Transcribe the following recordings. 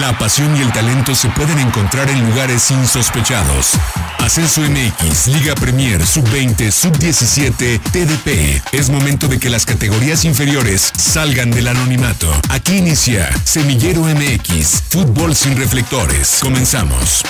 La pasión y el talento se pueden encontrar en lugares insospechados. Ascenso MX, Liga Premier, Sub-20, Sub-17, TDP. Es momento de que las categorías inferiores salgan del anonimato. Aquí inicia Semillero MX, Fútbol sin reflectores. Comenzamos.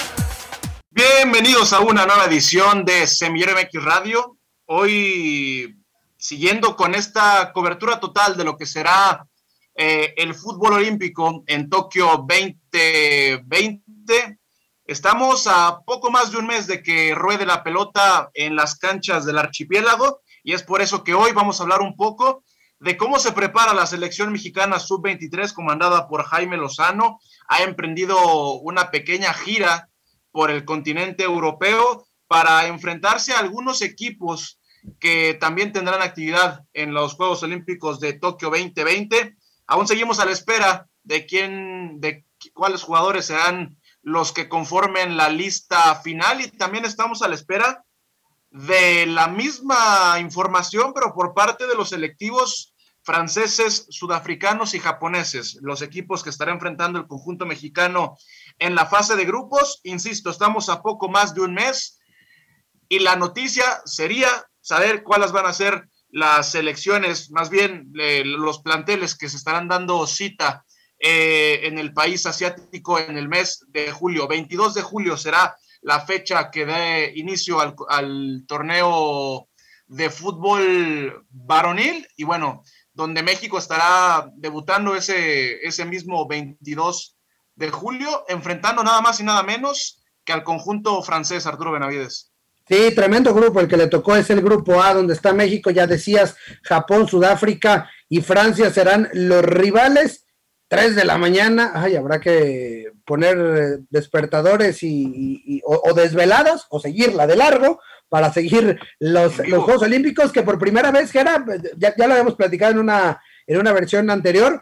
Bienvenidos a una nueva edición de Semillero MX Radio. Hoy siguiendo con esta cobertura total de lo que será eh, el fútbol olímpico en Tokio 2020. Estamos a poco más de un mes de que ruede la pelota en las canchas del archipiélago y es por eso que hoy vamos a hablar un poco de cómo se prepara la selección mexicana sub-23 comandada por Jaime Lozano. Ha emprendido una pequeña gira por el continente europeo para enfrentarse a algunos equipos que también tendrán actividad en los Juegos Olímpicos de Tokio 2020. Aún seguimos a la espera de quién, de cuáles jugadores serán los que conformen la lista final y también estamos a la espera de la misma información, pero por parte de los selectivos franceses, sudafricanos y japoneses, los equipos que estará enfrentando el conjunto mexicano en la fase de grupos. Insisto, estamos a poco más de un mes y la noticia sería saber cuáles van a ser las selecciones, más bien eh, los planteles que se estarán dando cita eh, en el país asiático en el mes de julio. 22 de julio será la fecha que dé inicio al, al torneo de fútbol varonil y bueno, donde México estará debutando ese, ese mismo 22 de julio, enfrentando nada más y nada menos que al conjunto francés Arturo Benavides. Sí, tremendo grupo. El que le tocó es el grupo A, donde está México. Ya decías, Japón, Sudáfrica y Francia serán los rivales. Tres de la mañana. Ay, habrá que poner eh, despertadores y, o, desveladas o seguirla de largo para seguir los, los, Juegos Olímpicos, que por primera vez, que era, ya, ya lo habíamos platicado en una, en una versión anterior,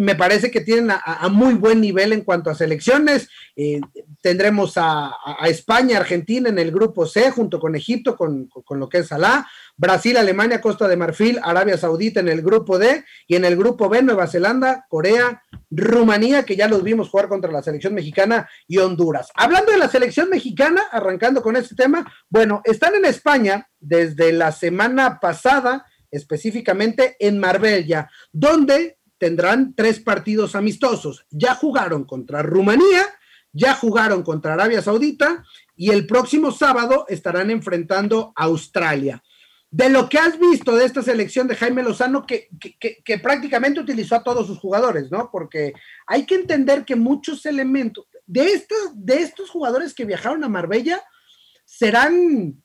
me parece que tienen a, muy buen nivel en cuanto a selecciones. Eh, tendremos a, España, Argentina en el grupo C, junto con Egipto, con, lo que es Salah, Brasil, Alemania, Costa de Marfil, Arabia Saudita en el grupo D, y en el grupo B, Nueva Zelanda, Corea, Rumanía, que ya los vimos jugar contra la selección mexicana, y Honduras. Hablando de la selección mexicana, arrancando con este tema, bueno, están en España desde la semana pasada, específicamente en Marbella, donde tendrán tres partidos amistosos. Ya jugaron contra Rumanía, ya jugaron contra Arabia Saudita y el próximo sábado estarán enfrentando a Australia. De lo que has visto de esta selección de Jaime Lozano, que, prácticamente utilizó a todos sus jugadores, ¿no? Porque hay que entender que muchos elementos de estos, de estos jugadores que viajaron a Marbella serán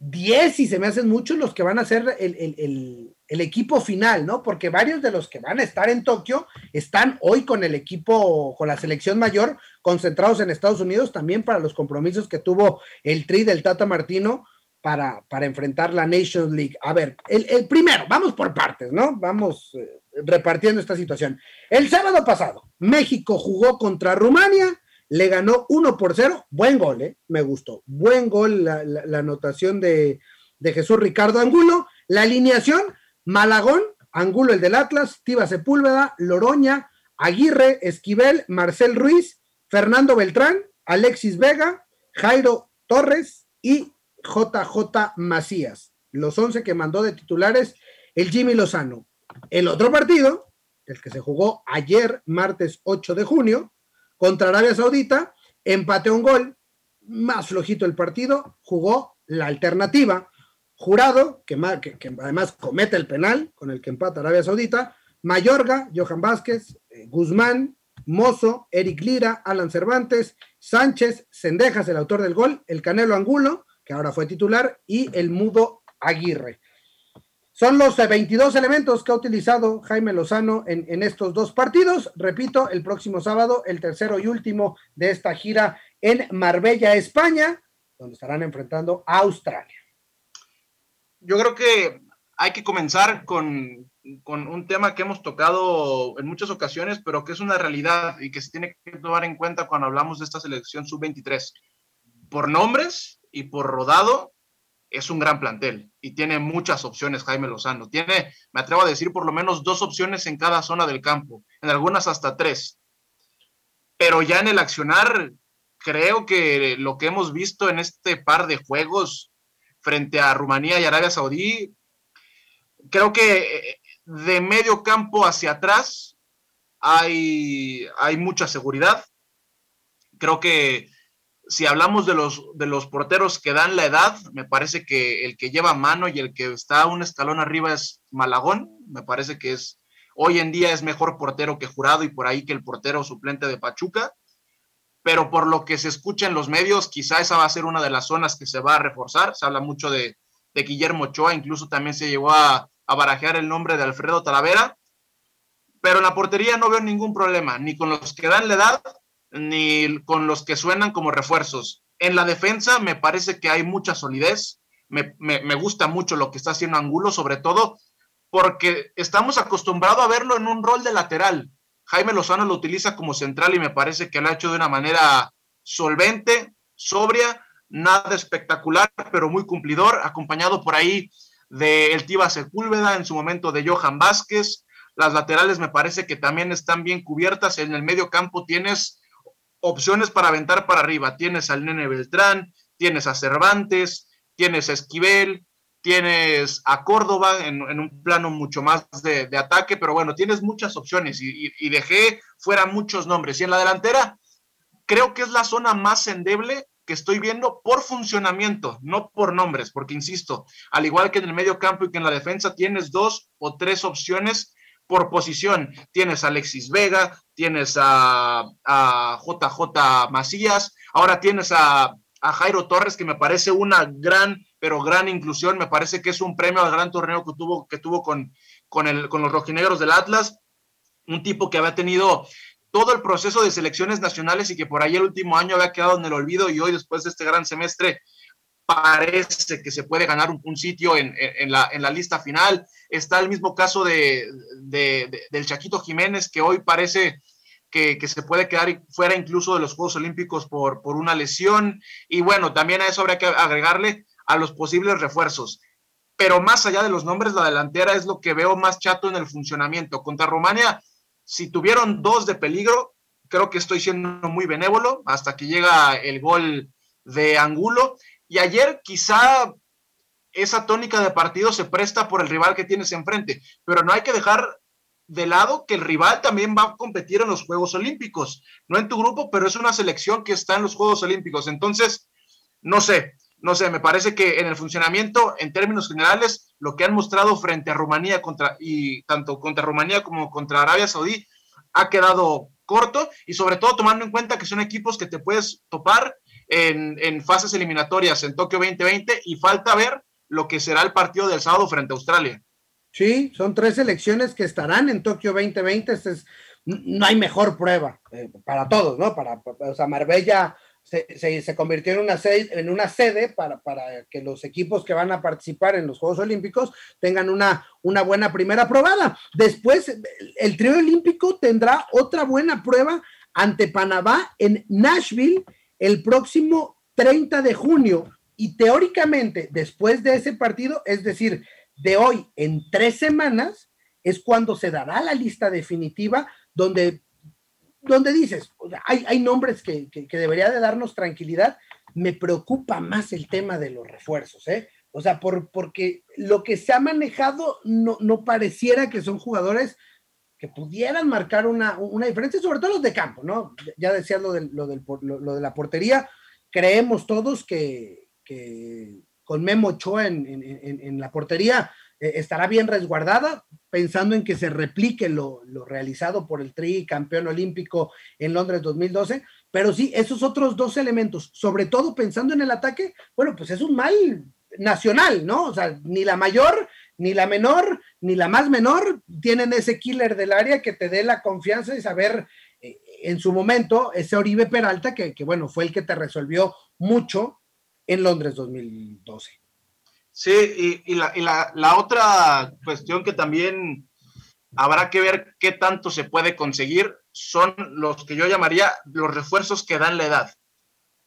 10 y se me hacen muchos los que van a ser el, equipo final, ¿no? Porque varios de los que van a estar en Tokio están hoy con el equipo, con la selección mayor, concentrados en Estados Unidos también para los compromisos que tuvo el Tri del Tata Martino para, para enfrentar la Nations League. A ver, el, primero, vamos por partes, ¿no? Vamos eh, repartiendo esta situación. El sábado pasado, México jugó contra Rumania le ganó 1 por 0, buen gol, ¿eh? me gustó, buen gol la, anotación de, Jesús Ricardo Angulo, la alineación, Malagón, Angulo el del Atlas, Tiva Sepúlveda, Loroña, Aguirre, Esquivel, Marcel Ruiz, Fernando Beltrán, Alexis Vega, Jairo Torres y JJ Macías, los 11 que mandó de titulares el Jimmy Lozano. El otro partido, el que se jugó ayer, martes 8 de junio, contra Arabia Saudita, empate un gol, más flojito el partido, jugó la alternativa, Jurado, que, además comete el penal con el que empata Arabia Saudita, Mayorga, Johan Vázquez, eh, Guzmán, Mozo, Eric Lira, Alan Cervantes, Sánchez, Sendejas, el autor del gol, el Canelo Angulo, que ahora fue titular, y el Mudo Aguirre. Son los 22 elementos que ha utilizado Jaime Lozano en, estos dos partidos. Repito, el próximo sábado, el tercero y último de esta gira en Marbella, España, donde estarán enfrentando a Australia. Yo creo que hay que comenzar con, con, un tema que hemos tocado en muchas ocasiones, pero que es una realidad y que se tiene que tomar en cuenta cuando hablamos de esta selección sub-23. Por nombres y por rodado, es un gran plantel y tiene muchas opciones Jaime Lozano. Tiene, me atrevo a decir, por lo menos dos opciones en cada zona del campo, en algunas hasta tres. pero ya en el accionar, creo que lo que hemos visto en este par de juegos frente a Rumanía y Arabia Saudí, creo que eh, de medio campo hacia atrás hay, hay mucha seguridad. Creo que si hablamos de los, de los porteros que dan la edad, me parece que el que lleva mano y el que está un escalón arriba es Malagón. Me parece que es hoy en día es mejor portero que jurado y por ahí que el portero suplente de Pachuca. Pero por lo que se escucha en los medios, quizá esa va a ser una de las zonas que se va a reforzar. Se habla mucho de, Guillermo Ochoa, incluso también se llegó a, a barajear el nombre de Alfredo Talavera. Pero en la portería no veo ningún problema, ni con los que dan la edad, ni con los que suenan como refuerzos. En la defensa me parece que hay mucha solidez. Me, gusta mucho lo que está haciendo Angulo, sobre todo porque estamos acostumbrados a verlo en un rol de lateral. Jaime Lozano lo utiliza como central y me parece que lo ha hecho de una manera solvente, sobria, nada espectacular, pero muy cumplidor, acompañado por ahí de El Tiba Sepúlveda, en su momento de Johan Vázquez. Las laterales me parece que también están bien cubiertas. En el medio campo tienes opciones para aventar para arriba. Tienes al Nene Beltrán, tienes a Cervantes, tienes a Esquivel, tienes a Córdoba en, un plano mucho más de, ataque, pero bueno, tienes muchas opciones y, dejé fuera muchos nombres. Y en la delantera, creo que es la zona más endeble que estoy viendo por funcionamiento, no por nombres, porque insisto, al igual que en el medio campo y que en la defensa, tienes dos o tres opciones por posición. Tienes a Alexis Vega, tienes a, JJ Macías, ahora tienes a, Jairo Torres, que me parece una gran, pero gran inclusión. Me parece que es un premio al gran torneo que tuvo, que tuvo con, con, el, con los rojinegros del Atlas. Un tipo que había tenido todo el proceso de selecciones nacionales y que por ahí el último año había quedado en el olvido y hoy después de este gran semestre parece que se puede ganar un, sitio en, la, en, la, lista final. Está el mismo caso de, del Chaquito Jiménez, que hoy parece que, se puede quedar fuera incluso de los Juegos Olímpicos por, por una lesión. Y bueno, también a eso habría que agregarle a los posibles refuerzos. Pero más allá de los nombres, la delantera es lo que veo más chato en el funcionamiento. Contra Rumania, si tuvieron dos de peligro, creo que estoy siendo muy benévolo hasta que llega el gol de Angulo y ayer quizá esa tónica de partido se presta por el rival que tienes enfrente, pero no hay que dejar de lado que el rival también va a competir en los Juegos Olímpicos, no en tu grupo, pero es una selección que está en los Juegos Olímpicos. Entonces, no sé, no sé, me parece que en el funcionamiento, en términos generales, lo que han mostrado frente a Rumanía contra, y tanto contra Rumanía como contra Arabia Saudí ha quedado corto y sobre todo tomando en cuenta que son equipos que te puedes topar en, fases eliminatorias en Tokio 2020 y falta ver lo que será el partido del sábado frente a Australia. Sí, son tres elecciones que estarán en Tokio 2020. Este es, no hay mejor prueba eh, para todos, ¿no? Para, o sea, Marbella se, convirtió en una sede, en una sede para, que los equipos que van a participar en los Juegos Olímpicos tengan una, buena primera probada. Después, el trío olímpico tendrá otra buena prueba ante Panamá en Nashville el próximo 30 de junio y teóricamente después de ese partido, es decir, de hoy en tres semanas, es cuando se dará la lista definitiva donde, donde dices, hay, hay nombres que, que, debería de darnos tranquilidad. Me preocupa más el tema de los refuerzos, ¿eh? O sea, por, porque lo que se ha manejado no, no pareciera que son jugadores que pudieran marcar una, una, diferencia, sobre todo los de campo, ¿no? Ya decía lo, del, lo, lo, de la portería, creemos todos que, que con Memo Ochoa en, en, la portería eh, estará bien resguardada, pensando en que se replique lo, lo, realizado por el Tri campeón olímpico en Londres 2012, pero sí, esos otros dos elementos, sobre todo pensando en el ataque, bueno, pues es un mal nacional, ¿no? O sea, ni la mayor ni la menor ni la más menor tienen ese killer del área que te dé la confianza y saber eh, en su momento ese Oribe Peralta que, bueno, fue el que te resolvió mucho en Londres 2012. Sí, y, la, la, otra cuestión que también habrá que ver qué tanto se puede conseguir son los que yo llamaría los refuerzos que dan la edad.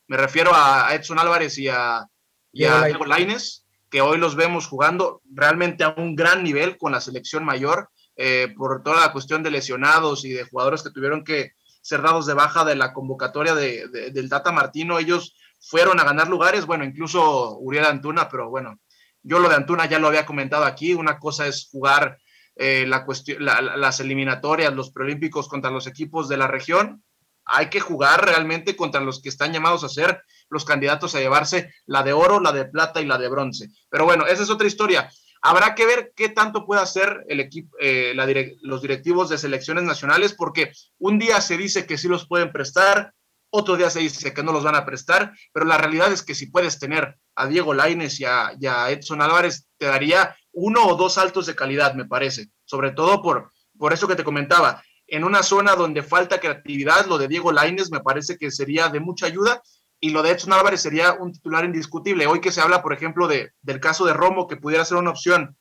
Me refiero a Edson Álvarez y a, y a Diego Laines que hoy los vemos jugando realmente a un gran nivel con la selección mayor, eh, por toda la cuestión de lesionados y de jugadores que tuvieron que, ser dados de baja de la convocatoria de, del Tata Martino. Ellos fueron a ganar lugares, bueno, incluso Uriel Antuna, pero bueno, yo lo de Antuna ya lo había comentado aquí. Una cosa es jugar eh, la cuestión, las eliminatorias, los preolímpicos contra los equipos de la región. Hay que jugar realmente contra los que están llamados a ser los candidatos a llevarse la de oro, la de plata y la de bronce. Pero bueno, esa es otra historia. Habrá que ver qué tanto puede hacer el equipo, eh, los directivos de selecciones nacionales, porque un día se dice que sí los pueden prestar, otro día se dice que no los van a prestar, pero la realidad es que si puedes tener a Diego Laines y a, Edson Álvarez, te daría uno o dos saltos de calidad, me parece, sobre todo por, por eso que te comentaba. En una zona donde falta creatividad, lo de Diego Laines me parece que sería de mucha ayuda y lo de Edson Álvarez sería un titular indiscutible. Hoy que se habla, por ejemplo, de, del caso de Romo, que pudiera ser una opción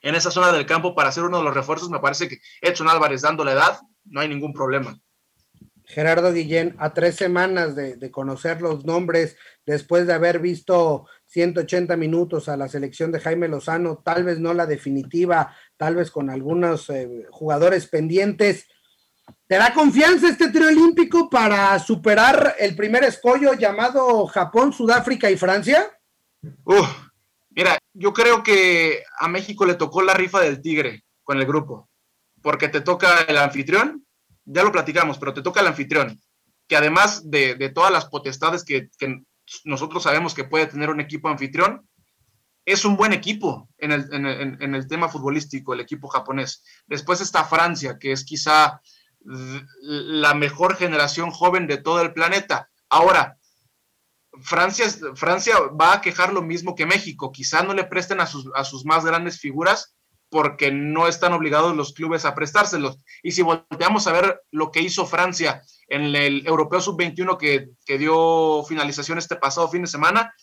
en esa zona del campo para hacer uno de los refuerzos, me parece que Edson Álvarez dando la edad, no hay ningún problema. Gerardo Guillén, a tres semanas de, conocer los nombres, después de haber visto 180 minutos a la selección de Jaime Lozano, tal vez no la definitiva, tal vez con algunos eh, jugadores pendientes, ¿te da confianza este trío olímpico para superar el primer escollo llamado Japón, Sudáfrica y Francia? mira, yo creo que a México le tocó la rifa del tigre con el grupo, porque te toca el anfitrión, ya lo platicamos, pero te toca el anfitrión, que además de, todas las potestades que, nosotros sabemos que puede tener un equipo anfitrión, es un buen equipo en el, tema futbolístico, el equipo japonés. Después está Francia, que es quizá la mejor generación joven de todo el planeta. Ahora, Francia, Francia va a quejar lo mismo que México. Quizá no le presten a sus, a sus más grandes figuras, porque no están obligados los clubes a prestárselos. Y si volteamos a ver lo que hizo Francia en el Europeo Sub-21 que, dio finalización este pasado fin de semana,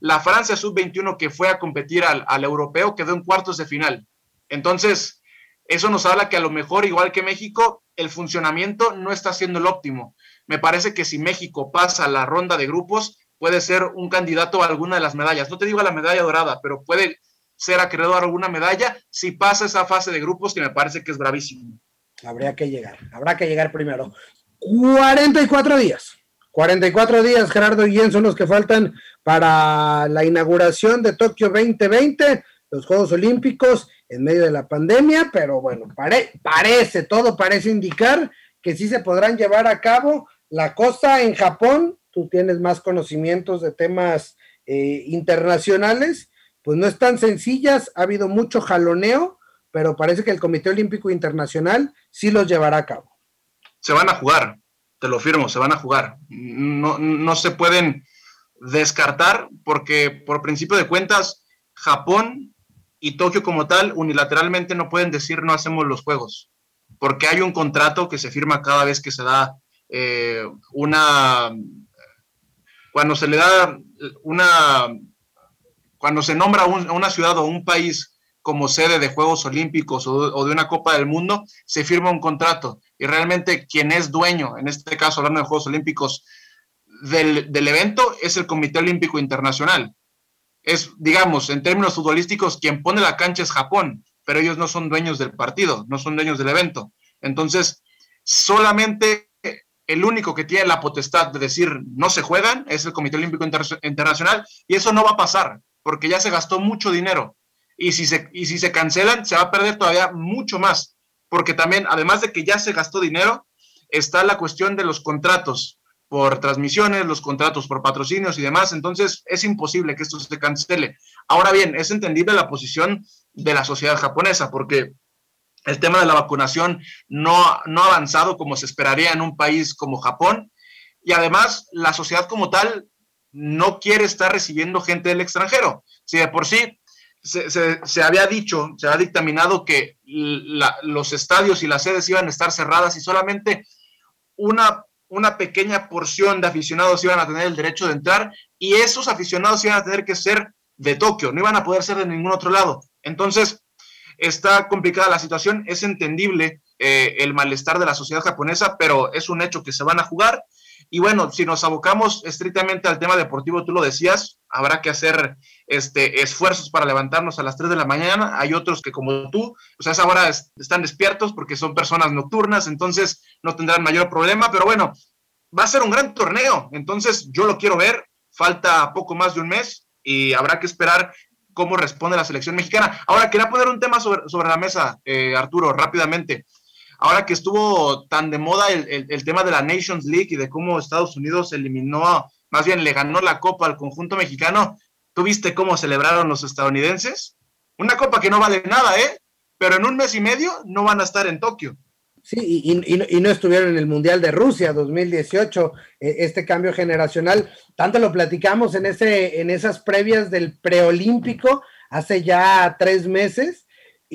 la Francia Sub-21 que fue a competir al, al, Europeo quedó en cuartos de final. Entonces, eso nos habla que a lo mejor, igual que México, el funcionamiento no está siendo el óptimo. Me parece que si México pasa la ronda de grupos, puede ser un candidato a alguna de las medallas. No te digo a la medalla dorada, pero puede ser acreedor a alguna medalla si pasa esa fase de grupos que me parece que es bravísimo. Habría que llegar, habrá que llegar primero. 44 días. 44 días, Gerardo y son los que faltan para la inauguración de Tokio 2020, los Juegos Olímpicos en medio de la pandemia, pero bueno, parece, todo parece indicar que sí se podrán llevar a cabo. La cosa en Japón, tú tienes más conocimientos de temas eh, internacionales, pues no están sencillas, ha habido mucho jaloneo, pero parece que el Comité Olímpico Internacional sí los llevará a cabo. Se van a jugar, te lo firmo, se van a jugar. No, no se pueden descartar porque por principio de cuentas, Japón y Tokio como tal unilateralmente no pueden decir no hacemos los juegos, porque hay un contrato que se firma cada vez que se da eh, una, cuando se le da una cuando se nombra una ciudad o un país como sede de Juegos Olímpicos o, de una Copa del Mundo, se firma un contrato. Y realmente quien es dueño, en este caso hablando de Juegos Olímpicos, del, evento es el Comité Olímpico Internacional. Es, digamos, en términos futbolísticos, quien pone la cancha es Japón, pero ellos no son dueños del partido, no son dueños del evento. Entonces, solamente el único que tiene la potestad de decir no se juegan es el Comité Olímpico Internacional y eso no va a pasar porque ya se gastó mucho dinero. Y si, se, y si se cancelan, se va a perder todavía mucho más, porque también, además de que ya se gastó dinero, está la cuestión de los contratos por transmisiones, los contratos por patrocinios y demás, entonces es imposible que esto se cancele. Ahora bien, es entendible la posición de la sociedad japonesa, porque el tema de la vacunación no, no ha avanzado como se esperaría en un país como Japón, y además la sociedad como tal no quiere estar recibiendo gente del extranjero. Si de por sí se, había dicho, se ha dictaminado que los estadios y las sedes iban a estar cerradas y solamente una, una pequeña porción de aficionados iban a tener el derecho de entrar y esos aficionados iban a tener que ser de Tokio, no iban a poder ser de ningún otro lado. Entonces, está complicada la situación, es entendible eh, el malestar de la sociedad japonesa, pero es un hecho que se van a jugar y bueno, si nos abocamos estrictamente al tema deportivo, tú lo decías, habrá que hacer este, esfuerzos para levantarnos a las 3 de la mañana. Hay otros que como tú, pues a esa hora están despiertos porque son personas nocturnas, entonces no tendrán mayor problema, pero bueno, va a ser un gran torneo, entonces yo lo quiero ver, falta poco más de un mes y habrá que esperar cómo responde la selección mexicana. Ahora, quería poner un tema sobre, sobre la mesa, eh, Arturo, rápidamente. Ahora que estuvo tan de moda el, el, tema de la Nations League y de cómo Estados Unidos eliminó, más bien le ganó la copa al conjunto mexicano, ¿tú viste cómo celebraron los estadounidenses? Una copa que no vale nada, ¿eh? Pero en un mes y medio no van a estar en Tokio. Sí, y, no estuvieron en el Mundial de Rusia 2018, eh, este cambio generacional. Tanto lo platicamos en, ese, en esas previas del preolímpico hace ya tres meses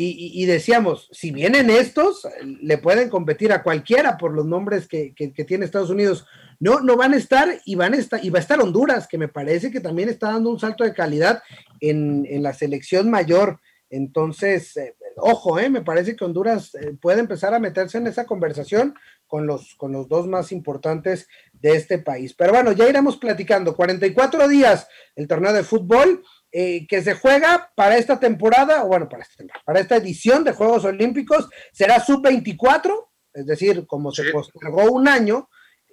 y, decíamos, si vienen estos, le pueden competir a cualquiera por los nombres que, tiene Estados Unidos. No, no van a estar y van a estar, y va a estar Honduras, que me parece que también está dando un salto de calidad en, en la selección mayor. Entonces, eh, ojo, eh, me parece que Honduras eh, puede empezar a meterse en esa conversación con los, con los dos más importantes de este país. Pero bueno, ya iremos platicando. 44 días el torneo de fútbol que se juega para esta temporada, o bueno, para esta, para esta edición de Juegos Olímpicos, será sub-24, es decir, como se postergó un año,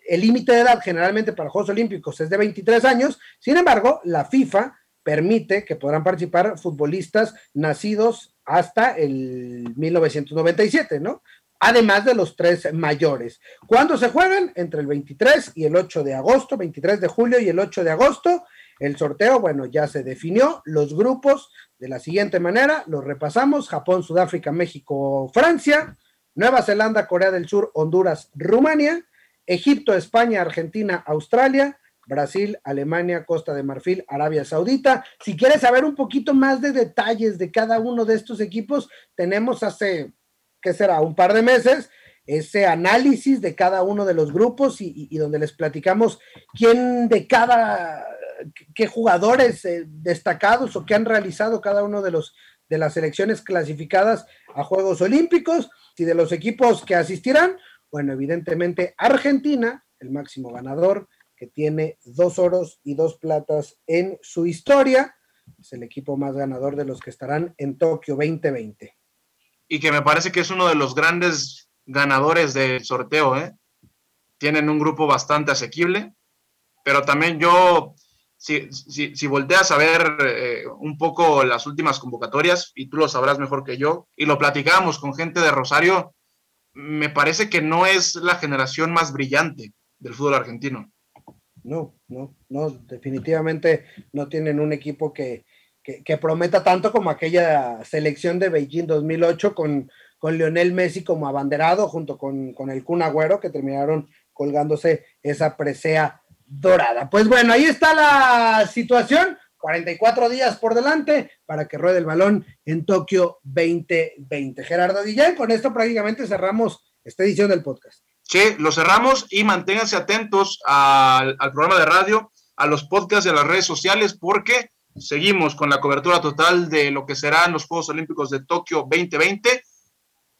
el límite de edad generalmente para Juegos Olímpicos es de 23 años, sin embargo, la FIFA permite que podrán participar futbolistas nacidos hasta el 1997, ¿no? Además de los tres mayores. ¿Cuándo se juegan? Entre el 23 y el 8 de agosto, 23 de julio y el 8 de agosto. El sorteo, bueno, ya se definió. Los grupos de la siguiente manera, los repasamos. Japón, Sudáfrica, México, Francia, Nueva Zelanda, Corea del Sur, Honduras, Rumania, Egipto, España, Argentina, Australia, Brasil, Alemania, Costa de Marfil, Arabia Saudita. Si quieres saber un poquito más de detalles de cada uno de estos equipos, tenemos hace, ¿qué será? Un par de meses ese análisis de cada uno de los grupos y, donde les platicamos quién de cada, qué jugadores eh, destacados o qué han realizado cada uno de los de las selecciones clasificadas a Juegos Olímpicos y de los equipos que asistirán. Bueno, evidentemente Argentina, el máximo ganador, que tiene dos oros y dos platas en su historia. Es el equipo más ganador de los que estarán en Tokio 2020. Y que me parece que es uno de los grandes ganadores del sorteo. ¿eh? Tienen un grupo bastante asequible, pero también yo, si, si, volteas a ver eh, un poco las últimas convocatorias, y tú lo sabrás mejor que yo, y lo platicamos con gente de Rosario, me parece que no es la generación más brillante del fútbol argentino. No, no, no, definitivamente no tienen un equipo que, prometa tanto como aquella selección de Beijing 2008 con, con Lionel Messi como abanderado junto con, con el Kun Agüero que terminaron colgándose esa presea dorada. Pues bueno, ahí está la situación. 44 días por delante para que ruede el balón en Tokio 2020. Gerardo Dillán, con esto prácticamente cerramos esta edición del podcast. Sí, lo cerramos y manténganse atentos al, programa de radio, a los podcasts y a las redes sociales porque seguimos con la cobertura total de lo que serán los Juegos Olímpicos de Tokio 2020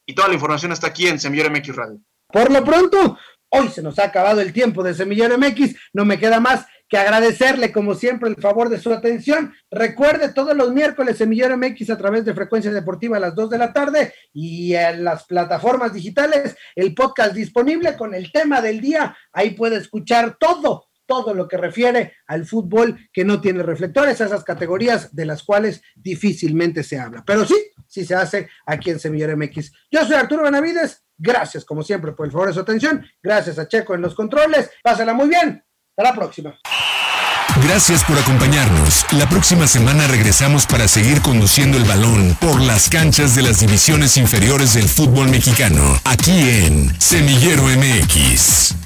y toda la información está aquí en Semillero MX Radio. Por lo pronto, hoy se nos ha acabado el tiempo de Semillero MX, no me queda más que agradecerle como siempre el favor de su atención. Recuerde todos los miércoles Semillero MX a través de Frecuencia Deportiva a las 2 de la tarde y en las plataformas digitales el podcast disponible con el tema del día. Ahí puede escuchar todo todo lo que refiere al fútbol que no tiene reflectores, esas categorías de las cuales difícilmente se habla. Pero sí, sí se hace aquí en Semillero MX. Yo soy Arturo Benavides, gracias como siempre por el favor de su atención, gracias a Checo en los controles, pásala muy bien, hasta la próxima. Gracias por acompañarnos. La próxima semana regresamos para seguir conduciendo el balón por las canchas de las divisiones inferiores del fútbol mexicano, aquí en Semillero MX.